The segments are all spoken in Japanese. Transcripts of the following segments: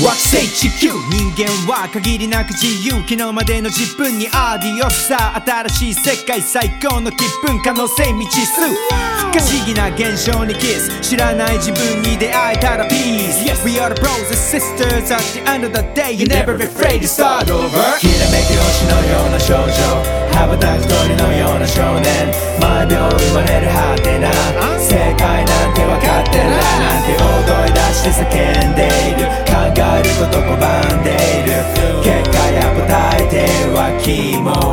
惑星地球。人間は限りなく自由。昨日までの自分にアディオス。さ新しい世界最高の気分可能性未知数。不可思議な現象にキス知らない自分に出会えたらピース We are the bros and sisters at the end of the day. You never be afraid to start over. きらめき星のような少女。羽ばたく鳥のような少年。毎秒生まれるハテナ正解なんて分かってるなんて大声出して叫ん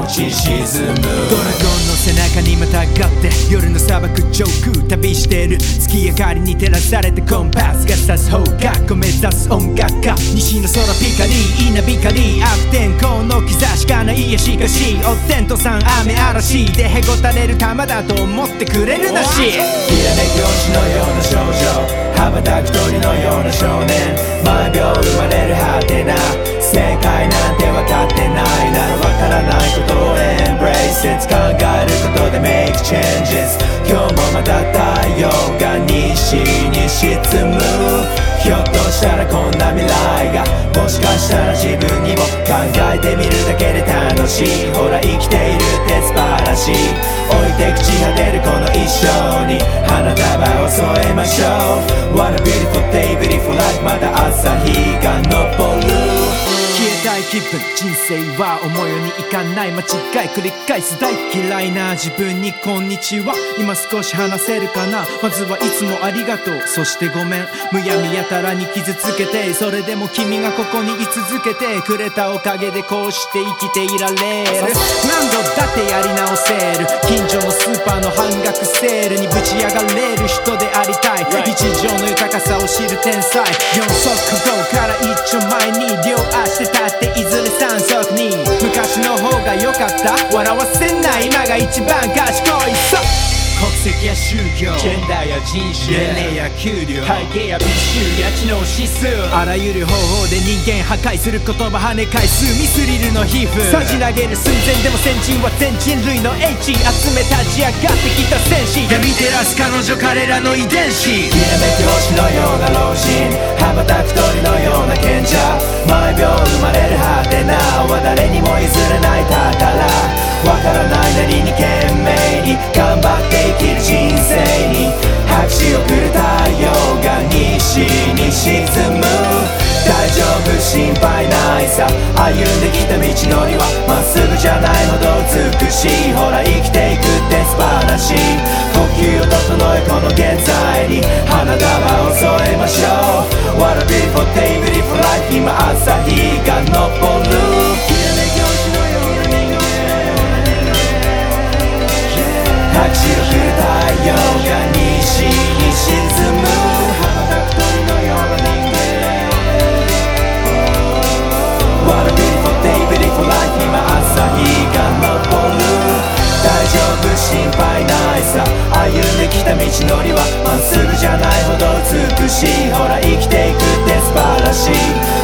ち沈む。ドラゴンの背中にまたがって夜の砂漠上空旅してる月明かりに照らされてコンパスが指す方角を目指す音楽家西の空ピカリ稲光悪天候の兆しかないやしかしお天道さん雨嵐でへこたれる玉だと思ってくれるなし。きらめき星のような少女羽ばたく鳥のような少年。毎秒生まれるハテナ正解なんて分かってないなら分からないことを Embrace it 考えることで Make changes 今日もまた太陽が西に沈む。ひょっとしたらこんな未来がもしかしたら自分にも考えてみるだけで楽しい。ほら生きているって素晴らしい置いて朽ち果てるこの一生に。花束を添えましょう。What a beautiful day beautiful life まだ気分人生は思うようにいかない間違い繰り返す大嫌いな自分にこんにちは。今少し話せるかな？まずはいつもありがとう。そしてごめん。むやみやたらに傷つけてそれでも君がここに居続けてくれたおかげでこうして生きていられる何度だってやり直せる。近所のスーパーの半額セールにぶち上がれる人でありたい日常の豊かさを知る天才。4足後から一丁前に両足で立ってかった。笑わせない今が一番賢いそう国籍や宗教。ジェンダーや人種。年齢や給料。体型や美醜や知能指数。あらゆる方法で人間破壊する言葉跳ね返すミスリルの皮膚。さじ投げる寸前でも先人は全人類の H 集め立ち上がってきた戦士。闇照らす彼女彼らの遺伝子。きらめき星のよう歩んできた道のりはまっすぐじゃないほど美しいほら生きていくって素晴らしい。呼吸を整えこの現在に花束を添えましょう。What a beautiful day 道のりはまっすぐじゃないほど美しいほら生きていくって素晴らしい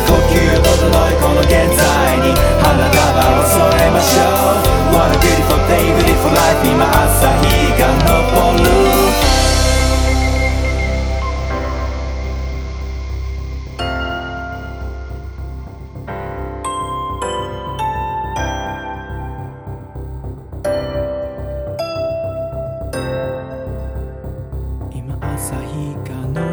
呼吸を整いこの現在に花束を添えましょう。What a beautiful 朝日が昇